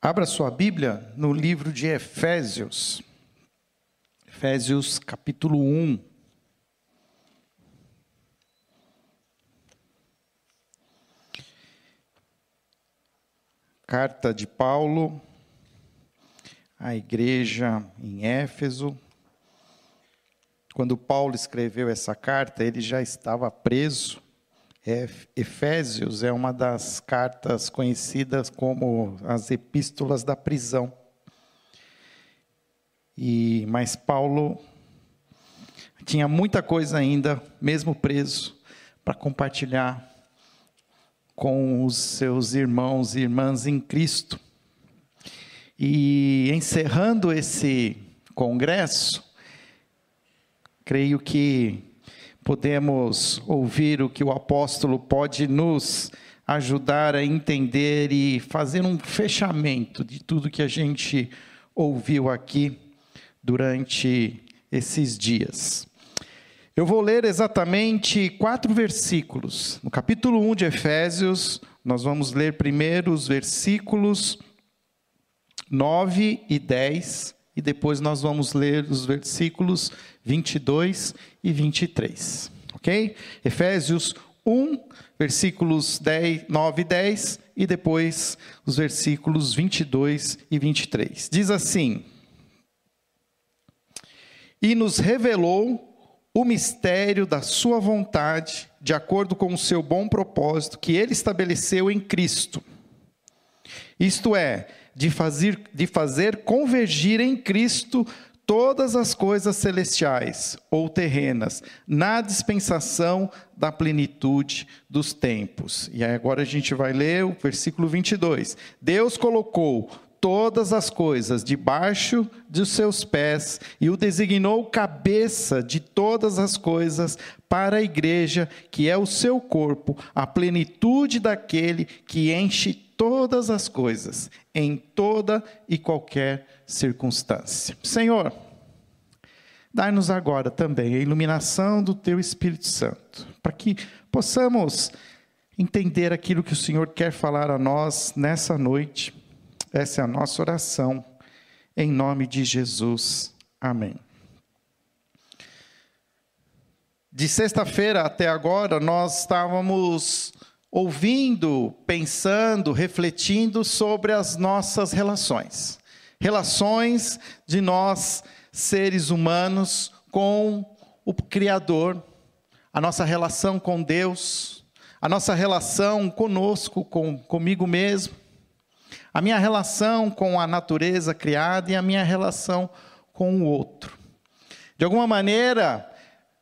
Abra sua Bíblia no livro de Efésios. Efésios capítulo 1. Carta de Paulo à igreja em Éfeso. Quando Paulo escreveu essa carta, ele já estava preso Efésios é uma das cartas conhecidas como as epístolas da prisão. E mas Paulo tinha muita coisa ainda, mesmo preso, para compartilhar com os seus irmãos e irmãs em Cristo. E encerrando esse congresso, creio que podemos ouvir o que o apóstolo pode nos ajudar a entender e fazer um fechamento de tudo que a gente ouviu aqui durante esses dias. Eu vou ler exatamente quatro versículos. No capítulo 1 de Efésios, nós vamos ler primeiro os versículos 9 e 10, e depois nós vamos ler os versículos 22 e 23. Ok? Efésios 1, versículos 10, 9 e 10, e depois os versículos 22 e 23. Diz assim: E nos revelou o mistério da Sua vontade, de acordo com o seu bom propósito que Ele estabeleceu em Cristo. Isto é, de fazer, de fazer convergir em Cristo todas as coisas celestiais ou terrenas, na dispensação da plenitude dos tempos. E agora a gente vai ler o versículo 22. Deus colocou todas as coisas debaixo dos seus pés e o designou cabeça de todas as coisas para a igreja, que é o seu corpo, a plenitude daquele que enche todas as coisas, em toda e qualquer circunstância. Senhor, dai-nos agora também a iluminação do teu Espírito Santo, para que possamos entender aquilo que o Senhor quer falar a nós nessa noite. Essa é a nossa oração, em nome de Jesus. Amém. De sexta-feira até agora, nós estávamos ouvindo, pensando, refletindo sobre as nossas relações. Relações de nós, seres humanos, com o Criador, a nossa relação com Deus, a nossa relação conosco, com, comigo mesmo, a minha relação com a natureza criada e a minha relação com o outro. De alguma maneira,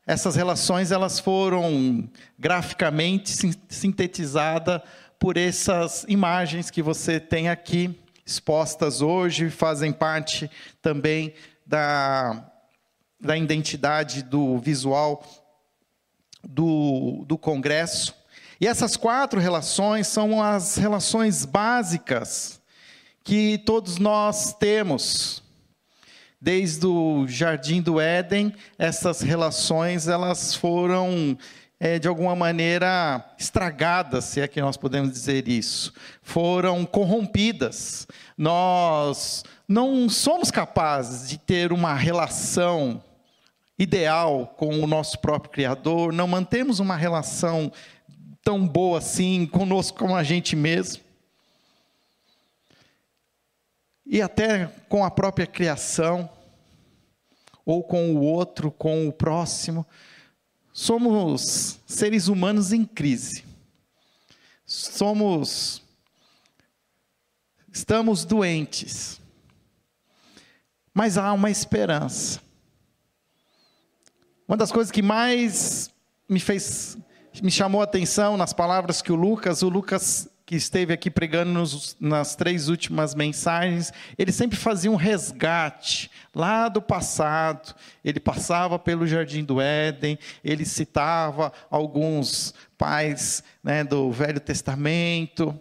essas relações elas foram graficamente sintetizadas por essas imagens que você tem aqui expostas hoje, fazem parte também da, da identidade do visual do, do Congresso. E essas quatro relações são as relações básicas que todos nós temos. Desde o Jardim do Éden, essas relações elas foram é, de alguma maneira estragadas, se é que nós podemos dizer isso, foram corrompidas. Nós não somos capazes de ter uma relação ideal com o nosso próprio Criador, não mantemos uma relação tão boa assim conosco como a gente mesmo. E até com a própria criação, ou com o outro, com o próximo. Somos seres humanos em crise. Somos estamos doentes. Mas há uma esperança. Uma das coisas que mais me fez me chamou a atenção nas palavras que o Lucas, o Lucas que esteve aqui pregando nos, nas três últimas mensagens, ele sempre fazia um resgate lá do passado. Ele passava pelo Jardim do Éden, ele citava alguns pais né, do Velho Testamento,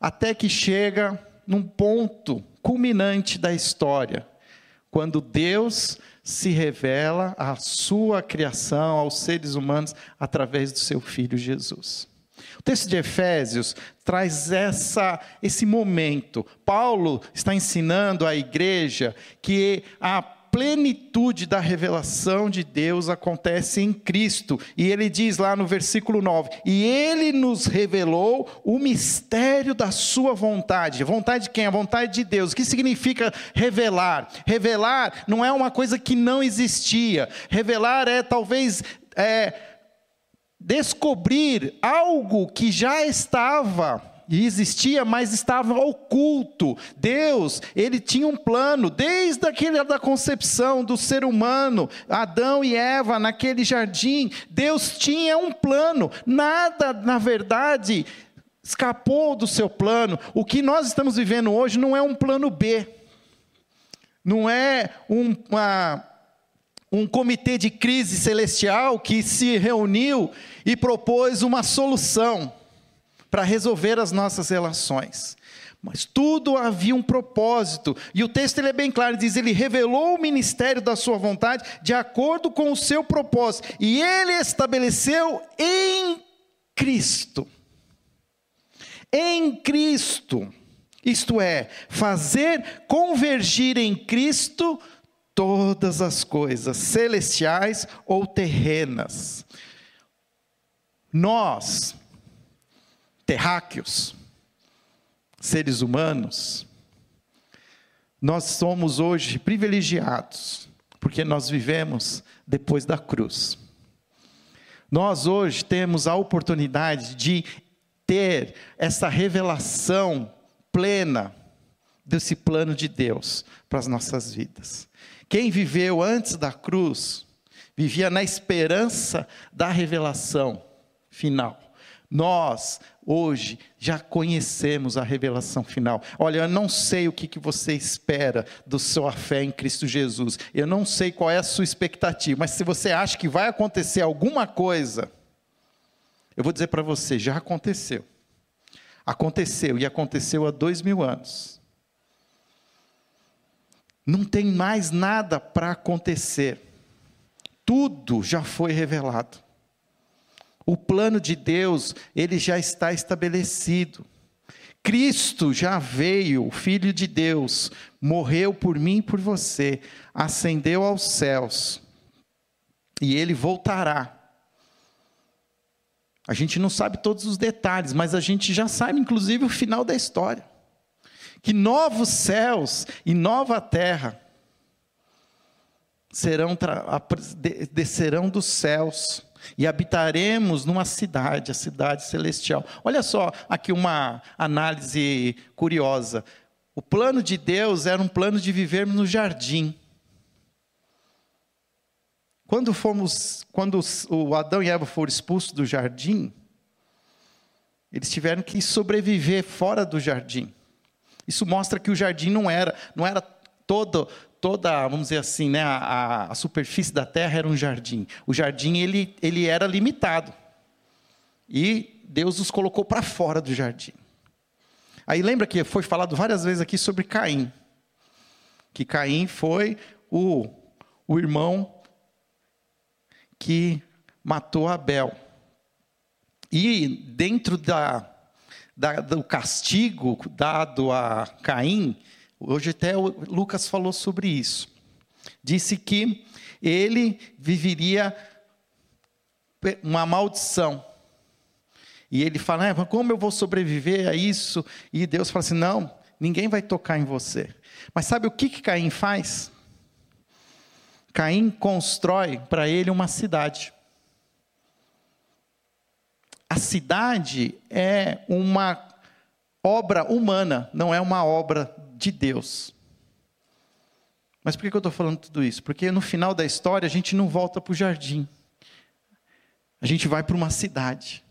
até que chega num ponto culminante da história, quando Deus se revela à sua criação, aos seres humanos, através do seu Filho Jesus. O texto de Efésios traz essa, esse momento. Paulo está ensinando à igreja que a plenitude da revelação de Deus acontece em Cristo. E ele diz lá no versículo 9: E ele nos revelou o mistério da sua vontade. Vontade de quem? A vontade de Deus. O que significa revelar? Revelar não é uma coisa que não existia. Revelar é talvez. É, descobrir algo que já estava e existia, mas estava oculto. Deus, ele tinha um plano desde aquele da concepção do ser humano, Adão e Eva naquele jardim. Deus tinha um plano. Nada, na verdade, escapou do seu plano. O que nós estamos vivendo hoje não é um plano B. Não é um, uma, um comitê de crise celestial que se reuniu e propôs uma solução para resolver as nossas relações. Mas tudo havia um propósito. E o texto ele é bem claro, diz: ele revelou o ministério da sua vontade de acordo com o seu propósito, e ele estabeleceu em Cristo. Em Cristo. Isto é, fazer convergir em Cristo todas as coisas, celestiais ou terrenas. Nós, terráqueos, seres humanos, nós somos hoje privilegiados, porque nós vivemos depois da cruz. Nós hoje temos a oportunidade de ter essa revelação plena desse plano de Deus para as nossas vidas. Quem viveu antes da cruz, vivia na esperança da revelação final. Nós, hoje, já conhecemos a revelação final. Olha, eu não sei o que, que você espera da sua fé em Cristo Jesus. Eu não sei qual é a sua expectativa. Mas se você acha que vai acontecer alguma coisa, eu vou dizer para você: já aconteceu. Aconteceu, e aconteceu há dois mil anos. Não tem mais nada para acontecer. Tudo já foi revelado. O plano de Deus, ele já está estabelecido. Cristo já veio, Filho de Deus, morreu por mim e por você, ascendeu aos céus, e ele voltará. A gente não sabe todos os detalhes, mas a gente já sabe, inclusive, o final da história: que novos céus e nova terra serão descerão dos céus e habitaremos numa cidade, a cidade celestial. Olha só aqui uma análise curiosa. O plano de Deus era um plano de vivermos no jardim. Quando fomos, quando o Adão e Eva foram expulsos do jardim, eles tiveram que sobreviver fora do jardim. Isso mostra que o jardim não era, não era todo toda, vamos dizer assim, né, a, a, superfície da terra era um jardim. O jardim ele, ele era limitado. E Deus os colocou para fora do jardim. Aí lembra que foi falado várias vezes aqui sobre Caim. Que Caim foi o, o irmão que matou Abel. E dentro da, da, do castigo dado a Caim, Hoje até Lucas falou sobre isso. Disse que ele viveria uma maldição. E ele fala: ah, como eu vou sobreviver a isso? E Deus fala assim: não, ninguém vai tocar em você. Mas sabe o que, que Caim faz? Caim constrói para ele uma cidade. A cidade é uma obra humana, não é uma obra de Deus. Mas por que eu estou falando tudo isso? Porque no final da história a gente não volta para o jardim, a gente vai para uma cidade.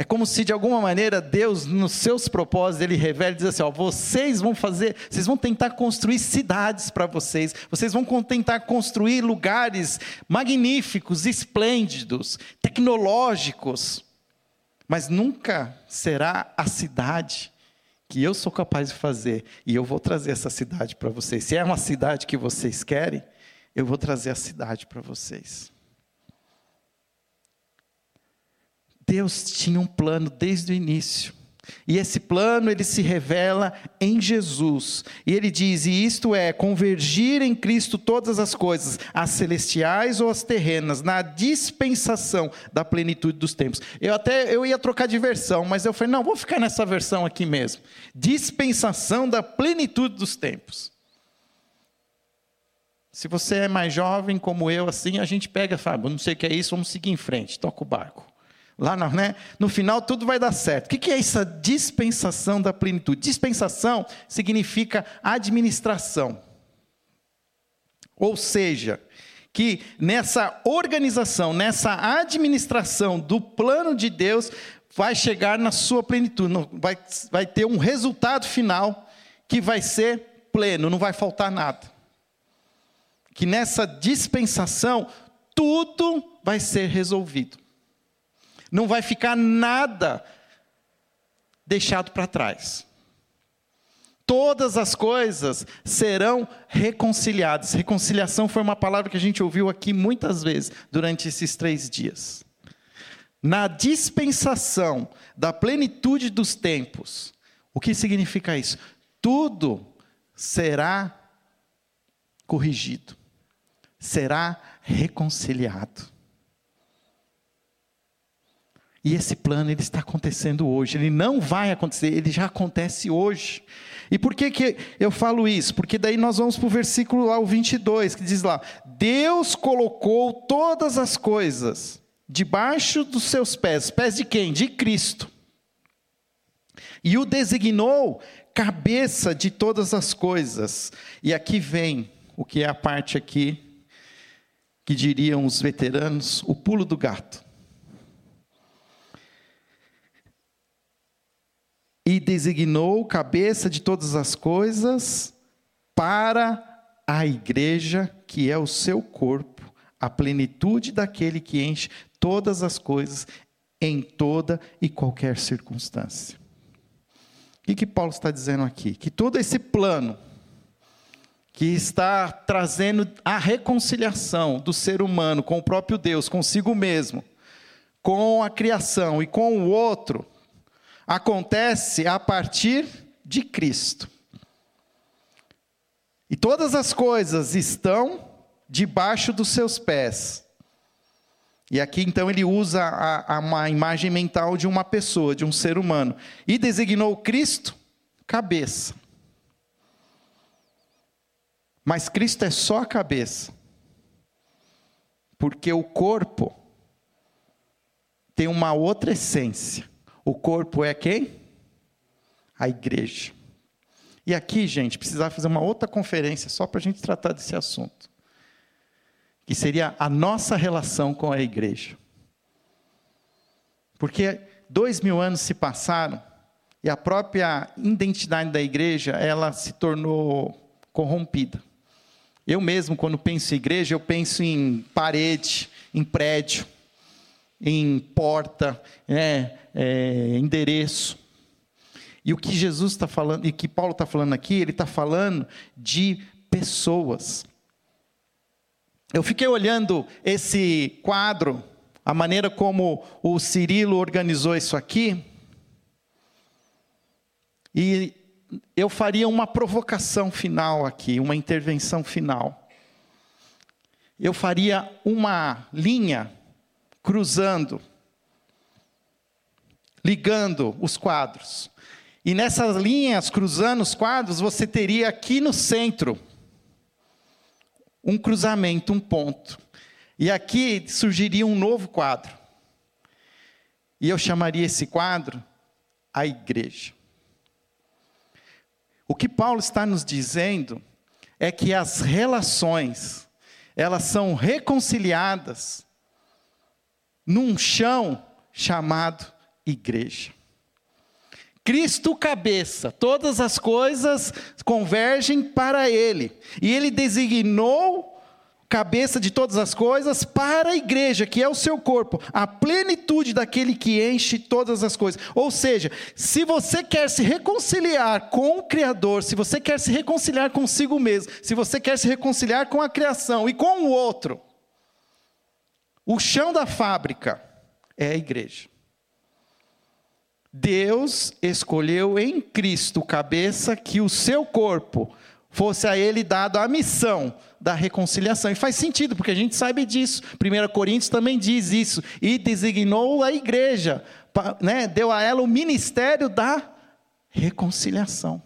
É como se de alguma maneira Deus, nos seus propósitos, ele revela e diz assim: ó, vocês vão fazer, vocês vão tentar construir cidades para vocês, vocês vão tentar construir lugares magníficos, esplêndidos, tecnológicos, mas nunca será a cidade que eu sou capaz de fazer e eu vou trazer essa cidade para vocês. Se é uma cidade que vocês querem, eu vou trazer a cidade para vocês. Deus tinha um plano desde o início. E esse plano ele se revela em Jesus. E ele diz: e isto é convergir em Cristo todas as coisas, as celestiais ou as terrenas, na dispensação da plenitude dos tempos. Eu até eu ia trocar de versão, mas eu falei: não, vou ficar nessa versão aqui mesmo. Dispensação da plenitude dos tempos. Se você é mais jovem como eu, assim, a gente pega fala: não sei o que é isso, vamos seguir em frente, toca o barco. Lá no, né, no final tudo vai dar certo. O que é essa dispensação da plenitude? Dispensação significa administração. Ou seja, que nessa organização, nessa administração do plano de Deus, vai chegar na sua plenitude, vai, vai ter um resultado final que vai ser pleno, não vai faltar nada. Que nessa dispensação, tudo vai ser resolvido. Não vai ficar nada deixado para trás. Todas as coisas serão reconciliadas. Reconciliação foi uma palavra que a gente ouviu aqui muitas vezes durante esses três dias. Na dispensação da plenitude dos tempos, o que significa isso? Tudo será corrigido, será reconciliado. E esse plano ele está acontecendo hoje, ele não vai acontecer, ele já acontece hoje. E por que, que eu falo isso? Porque daí nós vamos para o versículo lá, o 22, que diz lá: Deus colocou todas as coisas debaixo dos seus pés. Pés de quem? De Cristo. E o designou cabeça de todas as coisas. E aqui vem o que é a parte aqui que diriam os veteranos, o pulo do gato. E designou cabeça de todas as coisas para a igreja, que é o seu corpo, a plenitude daquele que enche todas as coisas em toda e qualquer circunstância. O que, que Paulo está dizendo aqui? Que todo esse plano que está trazendo a reconciliação do ser humano com o próprio Deus, consigo mesmo, com a criação e com o outro, acontece a partir de Cristo. E todas as coisas estão debaixo dos seus pés. E aqui então ele usa a, a uma imagem mental de uma pessoa, de um ser humano. E designou Cristo cabeça. Mas Cristo é só a cabeça. Porque o corpo tem uma outra essência. O corpo é quem? A igreja. E aqui, gente, precisava fazer uma outra conferência só para a gente tratar desse assunto. Que seria a nossa relação com a igreja. Porque dois mil anos se passaram e a própria identidade da igreja ela se tornou corrompida. Eu mesmo, quando penso em igreja, eu penso em parede, em prédio, em porta, é, é, endereço. E o que Jesus está falando, e que Paulo está falando aqui, ele está falando de pessoas. Eu fiquei olhando esse quadro, a maneira como o Cirilo organizou isso aqui, e eu faria uma provocação final aqui, uma intervenção final. Eu faria uma linha cruzando, ligando os quadros. E nessas linhas cruzando os quadros, você teria aqui no centro um cruzamento, um ponto. E aqui surgiria um novo quadro. E eu chamaria esse quadro a igreja. O que Paulo está nos dizendo é que as relações, elas são reconciliadas num chão chamado igreja. Cristo cabeça, todas as coisas convergem para Ele, e Ele designou cabeça de todas as coisas para a igreja, que é o seu corpo, a plenitude daquele que enche todas as coisas. Ou seja, se você quer se reconciliar com o Criador, se você quer se reconciliar consigo mesmo, se você quer se reconciliar com a criação e com o outro, o chão da fábrica é a igreja. Deus escolheu em Cristo, cabeça, que o seu corpo fosse a ele dado a missão da reconciliação. E faz sentido, porque a gente sabe disso. 1 Coríntios também diz isso. E designou a igreja, né? deu a ela o ministério da reconciliação.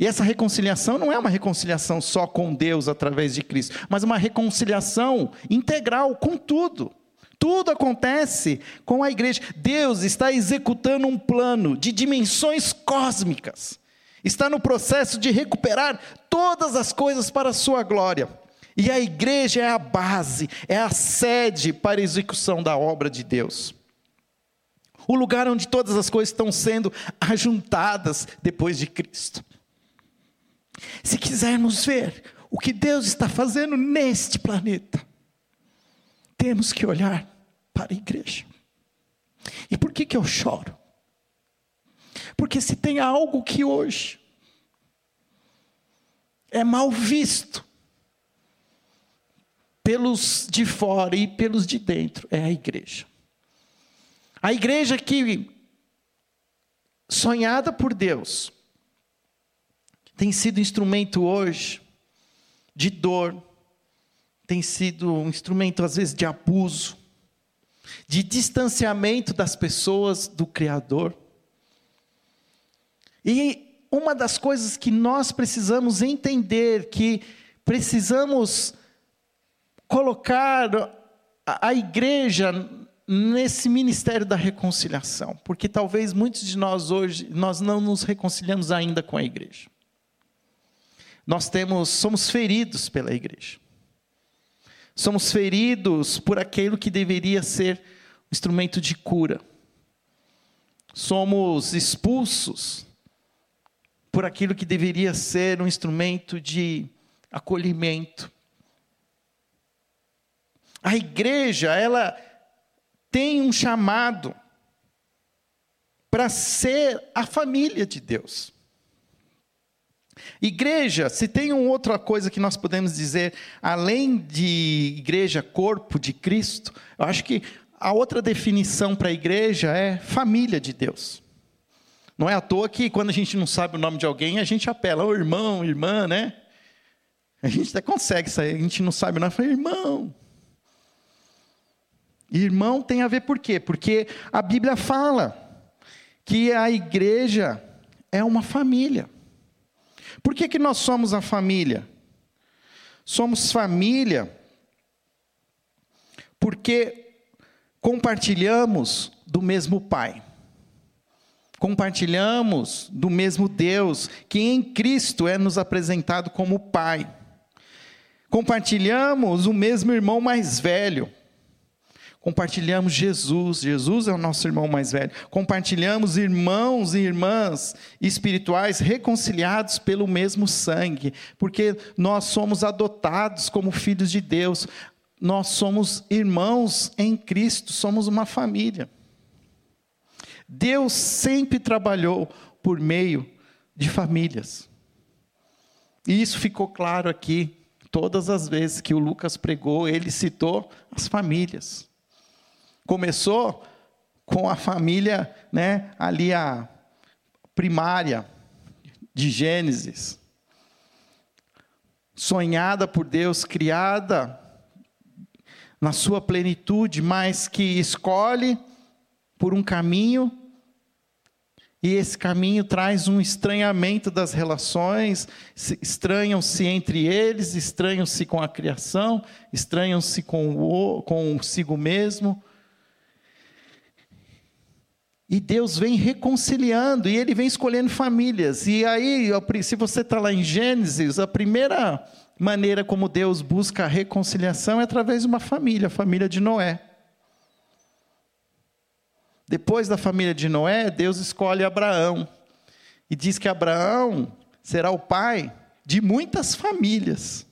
E essa reconciliação não é uma reconciliação só com Deus através de Cristo, mas uma reconciliação integral com tudo. Tudo acontece com a igreja. Deus está executando um plano de dimensões cósmicas. Está no processo de recuperar todas as coisas para a sua glória. E a igreja é a base, é a sede para a execução da obra de Deus. O lugar onde todas as coisas estão sendo ajuntadas depois de Cristo. Se quisermos ver o que Deus está fazendo neste planeta, temos que olhar para a igreja. E por que, que eu choro? Porque se tem algo que hoje é mal visto pelos de fora e pelos de dentro, é a igreja. A igreja que, sonhada por Deus, tem sido instrumento hoje de dor, tem sido um instrumento às vezes de abuso, de distanciamento das pessoas do Criador. E uma das coisas que nós precisamos entender, que precisamos colocar a, igreja nesse ministério da reconciliação, porque talvez muitos de nós hoje nós não nos reconciliamos ainda com a igreja nós temos, somos feridos pela igreja. Somos feridos por aquilo que deveria ser um instrumento de cura. Somos expulsos por aquilo que deveria ser um instrumento de acolhimento. A igreja, ela tem um chamado para ser a família de Deus. Igreja, se tem uma outra coisa que nós podemos dizer, além de igreja, corpo de Cristo, eu acho que a outra definição para a igreja é família de Deus. Não é à toa que quando a gente não sabe o nome de alguém, a gente apela, ô irmão, irmã, né? A gente até consegue sair, a gente não sabe o nome, fala, irmão. Irmão tem a ver por quê? Porque a Bíblia fala que a igreja é uma família. Por que, que nós somos a família? Somos família porque compartilhamos do mesmo Pai. Compartilhamos do mesmo Deus, que em Cristo é nos apresentado como Pai. Compartilhamos o mesmo irmão mais velho Compartilhamos Jesus, Jesus é o nosso irmão mais velho. Compartilhamos irmãos e irmãs espirituais reconciliados pelo mesmo sangue, porque nós somos adotados como filhos de Deus. Nós somos irmãos em Cristo, somos uma família. Deus sempre trabalhou por meio de famílias. E isso ficou claro aqui, todas as vezes que o Lucas pregou, ele citou as famílias. Começou com a família, né, ali a primária de Gênesis. Sonhada por Deus, criada na sua plenitude, mas que escolhe por um caminho e esse caminho traz um estranhamento das relações, estranham-se entre eles, estranham-se com a criação, estranham-se com o consigo mesmo. E Deus vem reconciliando, e Ele vem escolhendo famílias. E aí, se você está lá em Gênesis, a primeira maneira como Deus busca a reconciliação é através de uma família, a família de Noé. Depois da família de Noé, Deus escolhe Abraão. E diz que Abraão será o pai de muitas famílias.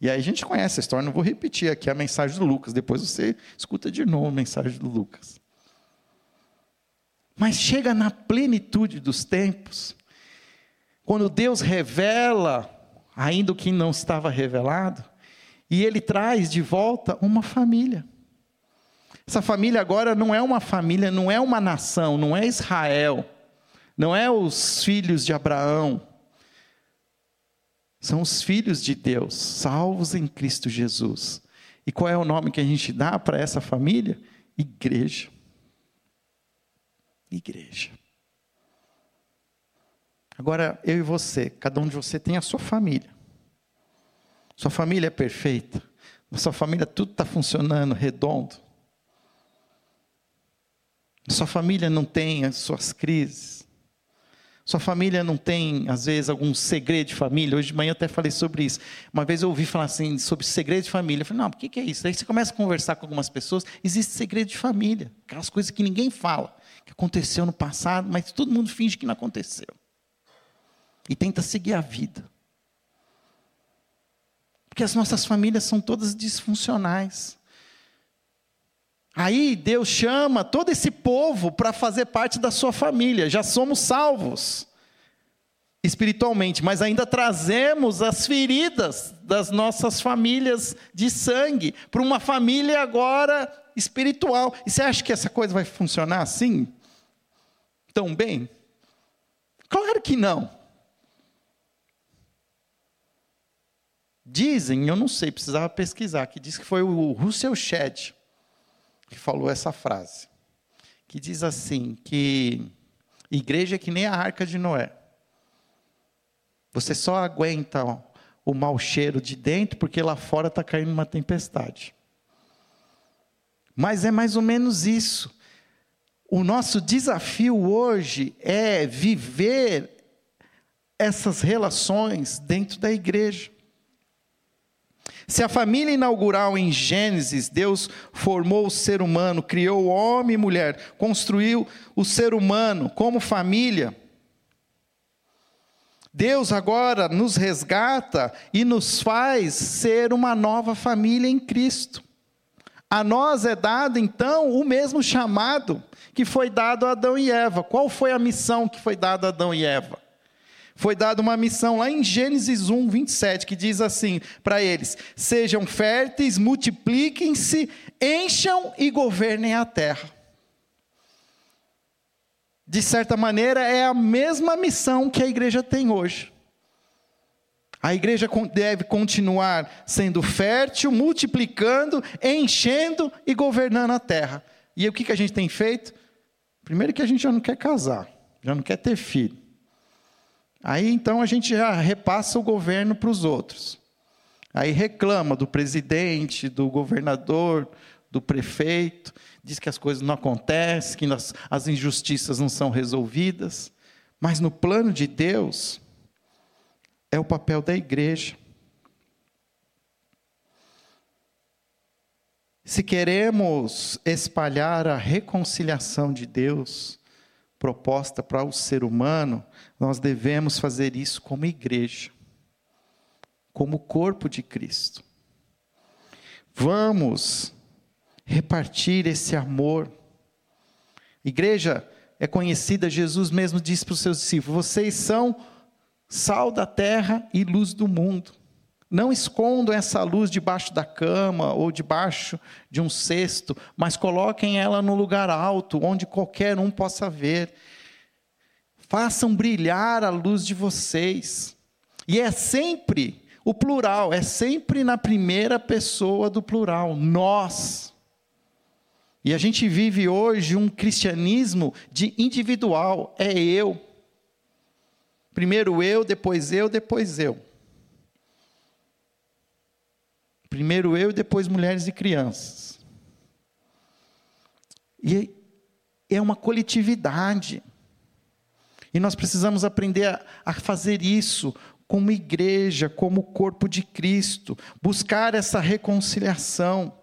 E aí a gente conhece a história, não vou repetir aqui a mensagem do Lucas, depois você escuta de novo a mensagem do Lucas. Mas chega na plenitude dos tempos, quando Deus revela, ainda o que não estava revelado, e Ele traz de volta uma família. Essa família agora não é uma família, não é uma nação, não é Israel, não é os filhos de Abraão. São os filhos de Deus, salvos em Cristo Jesus. E qual é o nome que a gente dá para essa família? Igreja. Igreja. Agora, eu e você, cada um de você tem a sua família. Sua família é perfeita. Na sua família tudo está funcionando redondo. Sua família não tem as suas crises. Sua família não tem, às vezes, algum segredo de família. Hoje de manhã eu até falei sobre isso. Uma vez eu ouvi falar assim, sobre segredo de família. Eu falei, não, o que é isso? Aí você começa a conversar com algumas pessoas, existe segredo de família. Aquelas coisas que ninguém fala, que aconteceu no passado, mas todo mundo finge que não aconteceu. E tenta seguir a vida. Porque as nossas famílias são todas disfuncionais. Aí Deus chama todo esse povo para fazer parte da sua família. Já somos salvos espiritualmente, mas ainda trazemos as feridas das nossas famílias de sangue para uma família agora espiritual. E você acha que essa coisa vai funcionar assim? Tão bem? Claro que não. Dizem, eu não sei, precisava pesquisar, que diz que foi o Russell Shedd que falou essa frase, que diz assim, que igreja é que nem a arca de Noé. Você só aguenta ó, o mau cheiro de dentro porque lá fora está caindo uma tempestade. Mas é mais ou menos isso. O nosso desafio hoje é viver essas relações dentro da igreja. Se a família inaugural em Gênesis, Deus formou o ser humano, criou homem e mulher, construiu o ser humano como família. Deus agora nos resgata e nos faz ser uma nova família em Cristo. A nós é dado então o mesmo chamado que foi dado a Adão e Eva. Qual foi a missão que foi dada a Adão e Eva? foi dada uma missão lá em Gênesis 1, 27, que diz assim para eles: Sejam férteis, multipliquem-se, encham e governem a terra. De certa maneira, é a mesma missão que a igreja tem hoje. A igreja deve continuar sendo fértil, multiplicando, enchendo e governando a terra. E o que a gente tem feito? Primeiro, que a gente já não quer casar, já não quer ter filho. Aí então a gente já repassa o governo para os outros. Aí reclama do presidente, do governador, do prefeito, diz que as coisas não acontecem, que as, as injustiças não são resolvidas. Mas no plano de Deus, é o papel da igreja. Se queremos espalhar a reconciliação de Deus, proposta para o ser humano, nós devemos fazer isso como igreja, como corpo de Cristo. Vamos repartir esse amor. Igreja é conhecida, Jesus mesmo disse para os seus discípulos: vocês são sal da terra e luz do mundo. Não escondam essa luz debaixo da cama ou debaixo de um cesto, mas coloquem ela no lugar alto, onde qualquer um possa ver. Façam brilhar a luz de vocês. E é sempre o plural, é sempre na primeira pessoa do plural, nós. E a gente vive hoje um cristianismo de individual, é eu. Primeiro eu, depois eu, depois eu. Primeiro eu e depois mulheres e crianças. E é uma coletividade. E nós precisamos aprender a, a fazer isso como igreja, como corpo de Cristo, buscar essa reconciliação.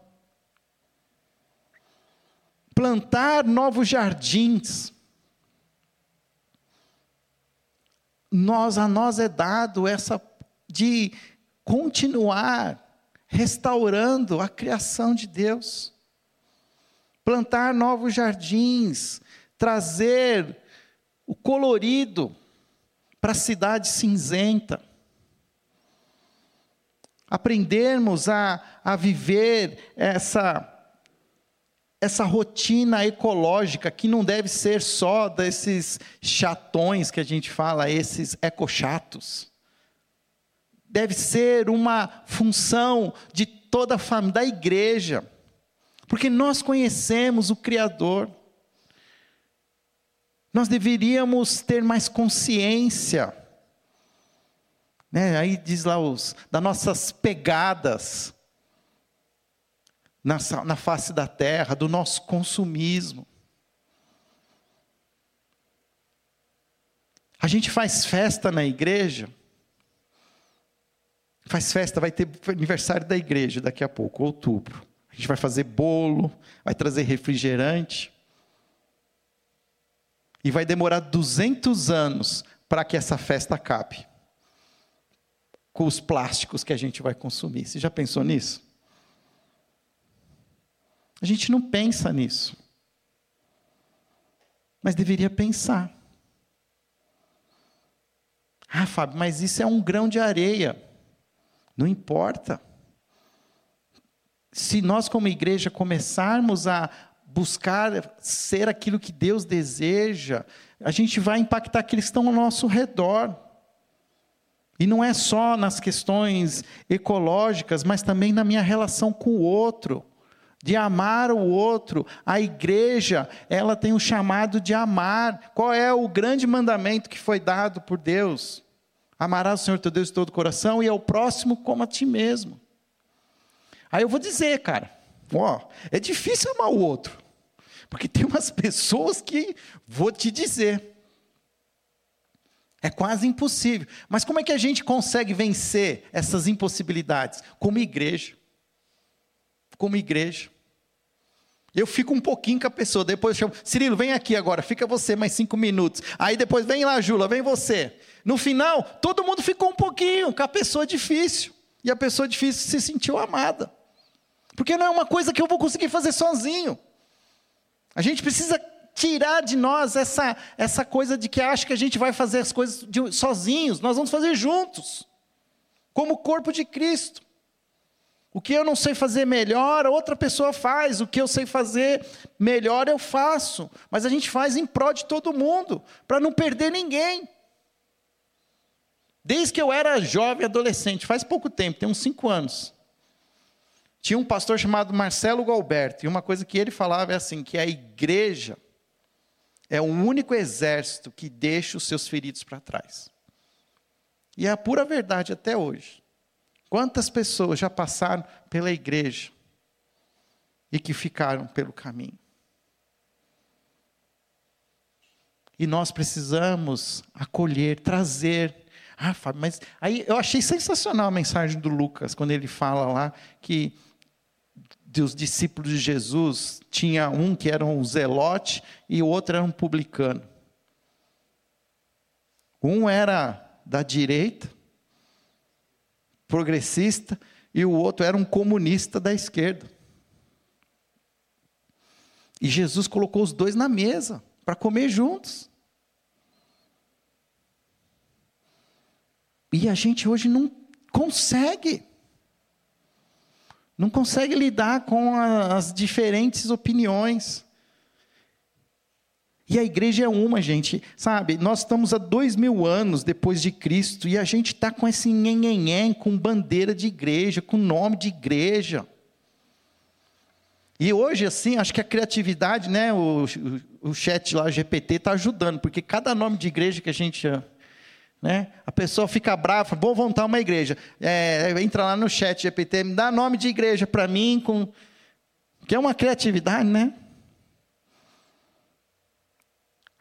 Plantar novos jardins. Nós a nós é dado essa de continuar restaurando a criação de Deus. Plantar novos jardins, trazer o colorido para a cidade cinzenta. Aprendermos a, a viver essa essa rotina ecológica que não deve ser só desses chatões que a gente fala, esses ecochatos. Deve ser uma função de toda a família, da igreja. Porque nós conhecemos o Criador. Nós deveríamos ter mais consciência. Né? Aí diz lá os das nossas pegadas na, na face da terra, do nosso consumismo. A gente faz festa na igreja. Faz festa, vai ter aniversário da igreja daqui a pouco, outubro. A gente vai fazer bolo, vai trazer refrigerante. E vai demorar 200 anos para que essa festa acabe. Com os plásticos que a gente vai consumir. Você já pensou nisso? A gente não pensa nisso. Mas deveria pensar. Ah, Fábio, mas isso é um grão de areia. Não importa. Se nós, como igreja, começarmos a buscar ser aquilo que Deus deseja, a gente vai impactar aqueles que estão ao nosso redor. E não é só nas questões ecológicas, mas também na minha relação com o outro de amar o outro. A igreja, ela tem o chamado de amar. Qual é o grande mandamento que foi dado por Deus? Amarás o Senhor teu Deus de todo o coração e ao próximo como a ti mesmo. Aí eu vou dizer, cara, ó, é difícil amar o outro. Porque tem umas pessoas que vou te dizer, é quase impossível. Mas como é que a gente consegue vencer essas impossibilidades? Como igreja como igreja. Eu fico um pouquinho com a pessoa, depois eu chamo, Cirilo, vem aqui agora, fica você mais cinco minutos. Aí depois vem lá, Jula, vem você. No final, todo mundo ficou um pouquinho com a pessoa difícil. E a pessoa difícil se sentiu amada. Porque não é uma coisa que eu vou conseguir fazer sozinho. A gente precisa tirar de nós essa, essa coisa de que acha que a gente vai fazer as coisas de, sozinhos. Nós vamos fazer juntos, como corpo de Cristo. O que eu não sei fazer melhor, outra pessoa faz. O que eu sei fazer melhor, eu faço. Mas a gente faz em prol de todo mundo, para não perder ninguém. Desde que eu era jovem, adolescente, faz pouco tempo, tem uns cinco anos. Tinha um pastor chamado Marcelo Galberto, e uma coisa que ele falava é assim: que a igreja é o único exército que deixa os seus feridos para trás. E é a pura verdade até hoje. Quantas pessoas já passaram pela igreja e que ficaram pelo caminho? E nós precisamos acolher, trazer. Ah, Fábio, mas aí eu achei sensacional a mensagem do Lucas, quando ele fala lá que dos discípulos de Jesus tinha um que era um zelote e o outro era um publicano. Um era da direita progressista e o outro era um comunista da esquerda. E Jesus colocou os dois na mesa para comer juntos. E a gente hoje não consegue. Não consegue lidar com as diferentes opiniões. E a igreja é uma, gente, sabe? Nós estamos há dois mil anos depois de Cristo e a gente está com esse nhenhenhen, com bandeira de igreja, com nome de igreja. E hoje, assim, acho que a criatividade, né? O, o, o chat lá, o GPT, está ajudando, porque cada nome de igreja que a gente. Né, a pessoa fica brava, vou montar uma igreja. É, entra lá no chat GPT, me dá nome de igreja para mim, com. Que é uma criatividade, né?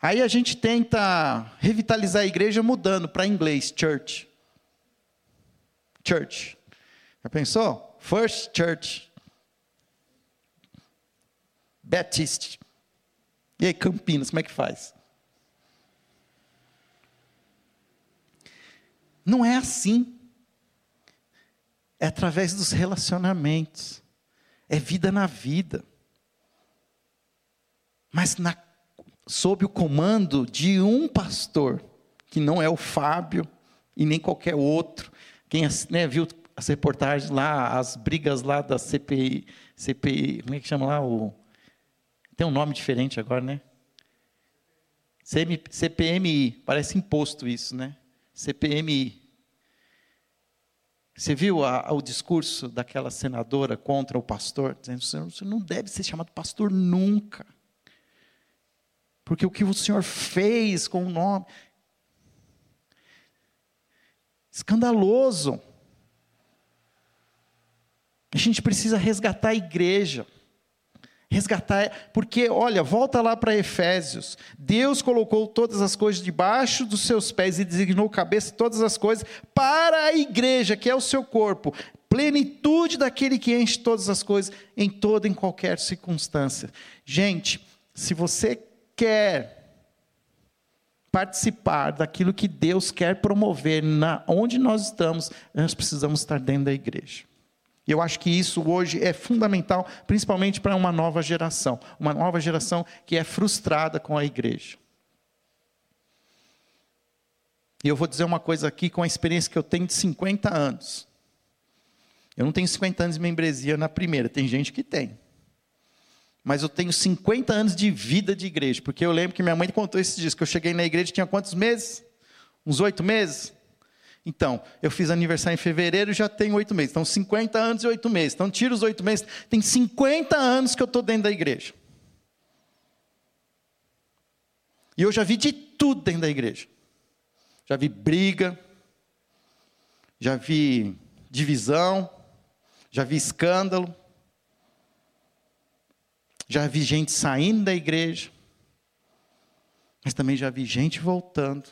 Aí a gente tenta revitalizar a igreja mudando para inglês, church. Church. Já pensou? First Church. Baptist. E aí, Campinas, como é que faz? Não é assim. É através dos relacionamentos. É vida na vida. Mas na sob o comando de um pastor, que não é o Fábio e nem qualquer outro. Quem né, viu as reportagens lá, as brigas lá da CPI, CPI, como é que chama lá? O Tem um nome diferente agora, né? CPMI, parece imposto isso, né? CPMI. Você viu a, o discurso daquela senadora contra o pastor, dizendo: você não deve ser chamado pastor nunca. Porque o que o senhor fez com o nome. Escandaloso. A gente precisa resgatar a igreja. Resgatar, porque olha, volta lá para Efésios. Deus colocou todas as coisas debaixo dos seus pés e designou cabeça todas as coisas para a igreja, que é o seu corpo. Plenitude daquele que enche todas as coisas em toda em qualquer circunstância. Gente, se você quer participar daquilo que Deus quer promover na onde nós estamos, nós precisamos estar dentro da igreja. Eu acho que isso hoje é fundamental, principalmente para uma nova geração, uma nova geração que é frustrada com a igreja. E eu vou dizer uma coisa aqui com a experiência que eu tenho de 50 anos. Eu não tenho 50 anos de membresia na primeira, tem gente que tem. Mas eu tenho 50 anos de vida de igreja, porque eu lembro que minha mãe contou esses dias, que eu cheguei na igreja tinha quantos meses? Uns oito meses? Então, eu fiz aniversário em fevereiro já tenho oito meses. Então, 50 anos e oito meses. Então, tira os oito meses. Tem 50 anos que eu estou dentro da igreja. E eu já vi de tudo dentro da igreja. Já vi briga, já vi divisão, já vi escândalo, já vi gente saindo da igreja, mas também já vi gente voltando.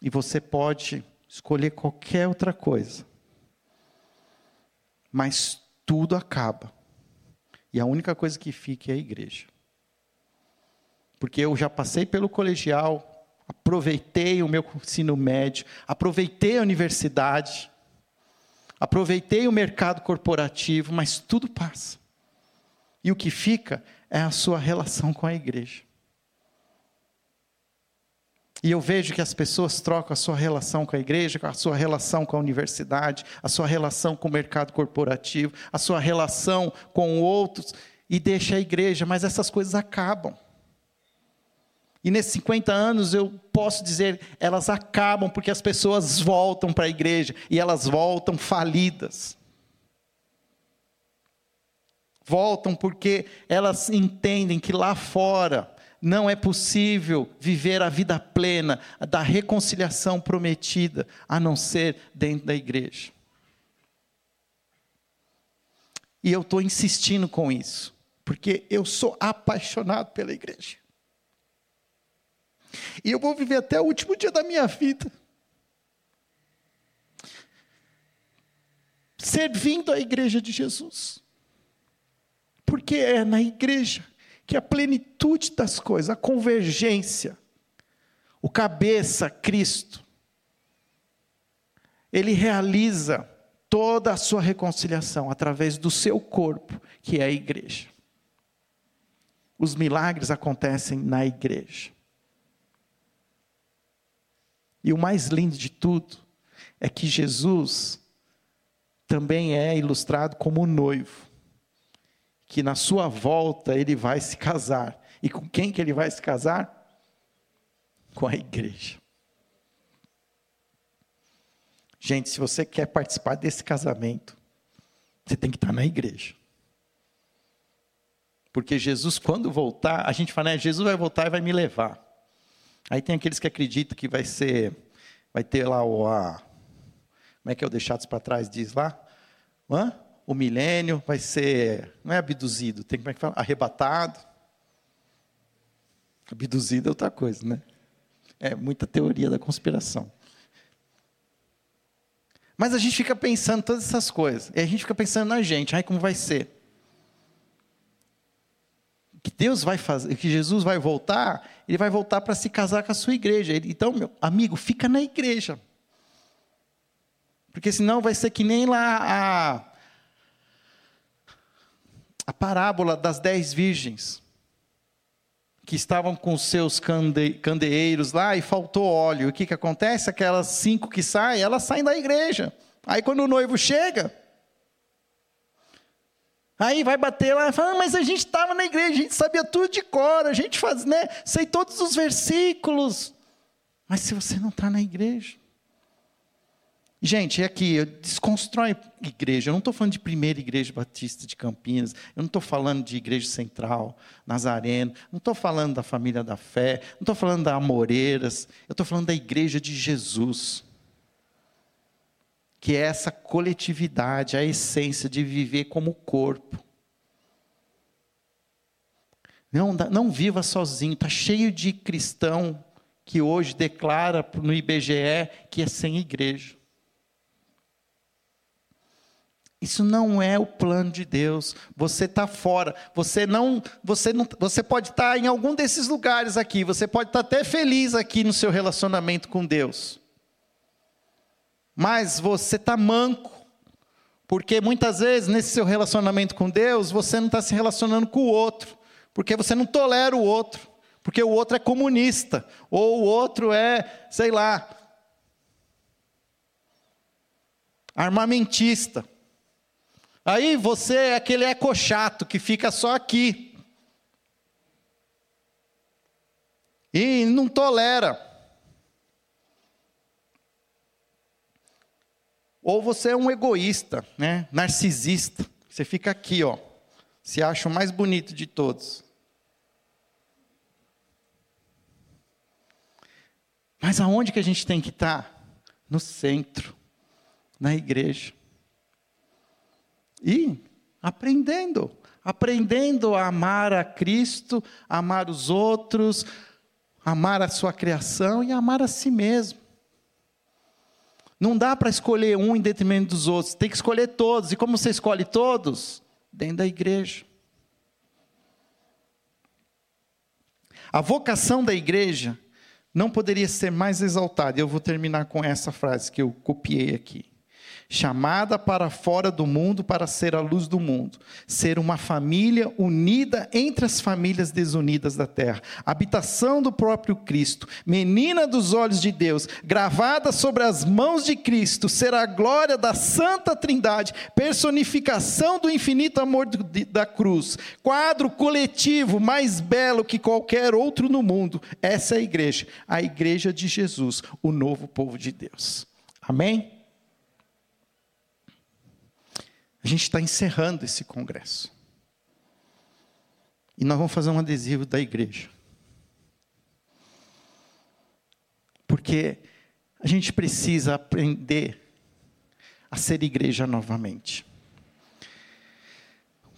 E você pode escolher qualquer outra coisa. Mas tudo acaba. E a única coisa que fica é a igreja. Porque eu já passei pelo colegial, aproveitei o meu ensino médio, aproveitei a universidade, aproveitei o mercado corporativo, mas tudo passa. E o que fica é a sua relação com a igreja. E eu vejo que as pessoas trocam a sua relação com a igreja, a sua relação com a universidade, a sua relação com o mercado corporativo, a sua relação com outros, e deixa a igreja, mas essas coisas acabam. E nesses 50 anos eu posso dizer, elas acabam porque as pessoas voltam para a igreja e elas voltam falidas. Voltam porque elas entendem que lá fora não é possível viver a vida plena da reconciliação prometida, a não ser dentro da igreja. E eu estou insistindo com isso, porque eu sou apaixonado pela igreja. E eu vou viver até o último dia da minha vida. Servindo a igreja de Jesus. Porque é na igreja que a plenitude das coisas, a convergência, o cabeça, Cristo, ele realiza toda a sua reconciliação através do seu corpo, que é a igreja. Os milagres acontecem na igreja. E o mais lindo de tudo é que Jesus também é ilustrado como noivo que na sua volta ele vai se casar. E com quem que ele vai se casar? Com a igreja. Gente, se você quer participar desse casamento, você tem que estar na igreja. Porque Jesus, quando voltar, a gente fala, né, Jesus vai voltar e vai me levar. Aí tem aqueles que acreditam que vai ser, vai ter lá o, a, como é que é o deixados para trás, diz lá? Hã? o milênio vai ser, não é abduzido, tem como é que fala? Arrebatado. Abduzido é outra coisa, né? É muita teoria da conspiração. Mas a gente fica pensando todas essas coisas. E a gente fica pensando na gente, ai como vai ser? Que Deus vai fazer, que Jesus vai voltar, ele vai voltar para se casar com a sua igreja. Então, meu amigo, fica na igreja. Porque senão vai ser que nem lá a a parábola das dez virgens, que estavam com seus cande candeeiros lá e faltou óleo. O que, que acontece? Aquelas cinco que saem, elas saem da igreja. Aí quando o noivo chega, Aí vai bater lá e fala, ah, mas a gente estava na igreja, a gente sabia tudo de cor, a gente faz, né? Sei todos os versículos. Mas se você não está na igreja. Gente, é aqui, desconstrói igreja. Eu não estou falando de primeira igreja batista de Campinas. Eu não estou falando de igreja central, Nazareno. Não estou falando da família da fé. Não estou falando da Amoreiras. Eu estou falando da igreja de Jesus. Que é essa coletividade, a essência de viver como corpo. Não, não viva sozinho. Está cheio de cristão que hoje declara no IBGE que é sem igreja. Isso não é o plano de Deus. Você está fora. Você não, você não, você pode estar tá em algum desses lugares aqui. Você pode estar tá até feliz aqui no seu relacionamento com Deus. Mas você está manco, porque muitas vezes nesse seu relacionamento com Deus você não está se relacionando com o outro, porque você não tolera o outro porque o outro é comunista, ou o outro é, sei lá, armamentista. Aí você é aquele eco chato que fica só aqui. E não tolera. Ou você é um egoísta, né? narcisista. Você fica aqui, ó. Se acha o mais bonito de todos. Mas aonde que a gente tem que estar? No centro, na igreja. E aprendendo, aprendendo a amar a Cristo, amar os outros, amar a sua criação e amar a si mesmo. Não dá para escolher um em detrimento dos outros, tem que escolher todos. E como você escolhe todos? Dentro da igreja. A vocação da igreja não poderia ser mais exaltado. E eu vou terminar com essa frase que eu copiei aqui chamada para fora do mundo para ser a luz do mundo, ser uma família unida entre as famílias desunidas da terra, habitação do próprio Cristo, menina dos olhos de Deus, gravada sobre as mãos de Cristo, ser a glória da Santa Trindade, personificação do infinito amor da cruz, quadro coletivo mais belo que qualquer outro no mundo. Essa é a igreja, a igreja de Jesus, o novo povo de Deus. Amém? A gente está encerrando esse congresso. E nós vamos fazer um adesivo da igreja. Porque a gente precisa aprender a ser igreja novamente.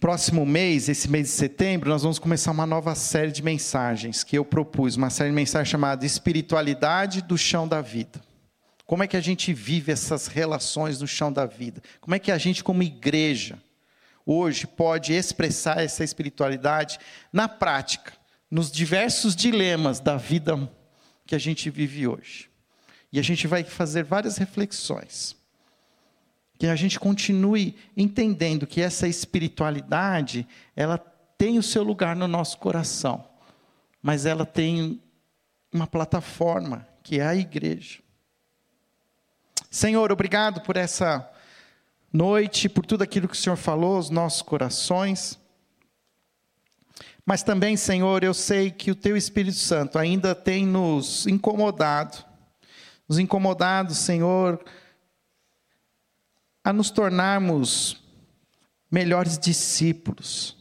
Próximo mês, esse mês de setembro, nós vamos começar uma nova série de mensagens que eu propus, uma série de mensagens chamada Espiritualidade do Chão da Vida. Como é que a gente vive essas relações no chão da vida? Como é que a gente, como igreja, hoje pode expressar essa espiritualidade na prática, nos diversos dilemas da vida que a gente vive hoje? E a gente vai fazer várias reflexões. Que a gente continue entendendo que essa espiritualidade, ela tem o seu lugar no nosso coração, mas ela tem uma plataforma, que é a igreja. Senhor, obrigado por essa noite, por tudo aquilo que o Senhor falou aos nossos corações. Mas também, Senhor, eu sei que o Teu Espírito Santo ainda tem nos incomodado, nos incomodado, Senhor, a nos tornarmos melhores discípulos.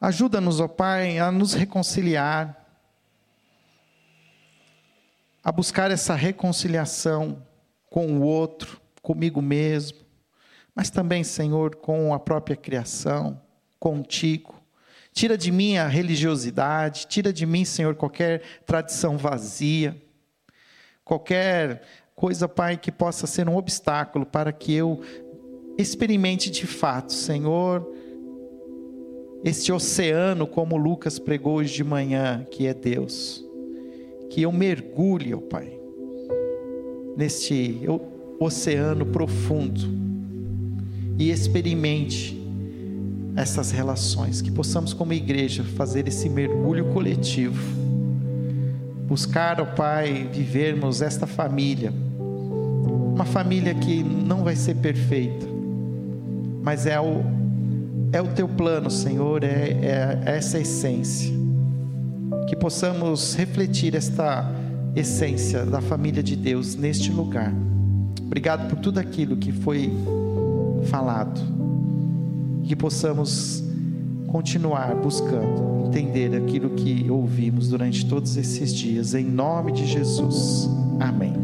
Ajuda-nos, ó Pai, a nos reconciliar, a buscar essa reconciliação com o outro, comigo mesmo, mas também, Senhor, com a própria criação, contigo. Tira de mim a religiosidade, tira de mim, Senhor, qualquer tradição vazia, qualquer coisa, Pai, que possa ser um obstáculo para que eu experimente de fato, Senhor, este oceano, como Lucas pregou hoje de manhã, que é Deus que eu mergulhe, ó Pai, neste oceano profundo e experimente essas relações, que possamos, como igreja, fazer esse mergulho coletivo, buscar, ó Pai, vivermos esta família, uma família que não vai ser perfeita, mas é o é o teu plano, Senhor, é, é essa essência. Que possamos refletir esta essência da família de Deus neste lugar. Obrigado por tudo aquilo que foi falado. Que possamos continuar buscando entender aquilo que ouvimos durante todos esses dias, em nome de Jesus. Amém.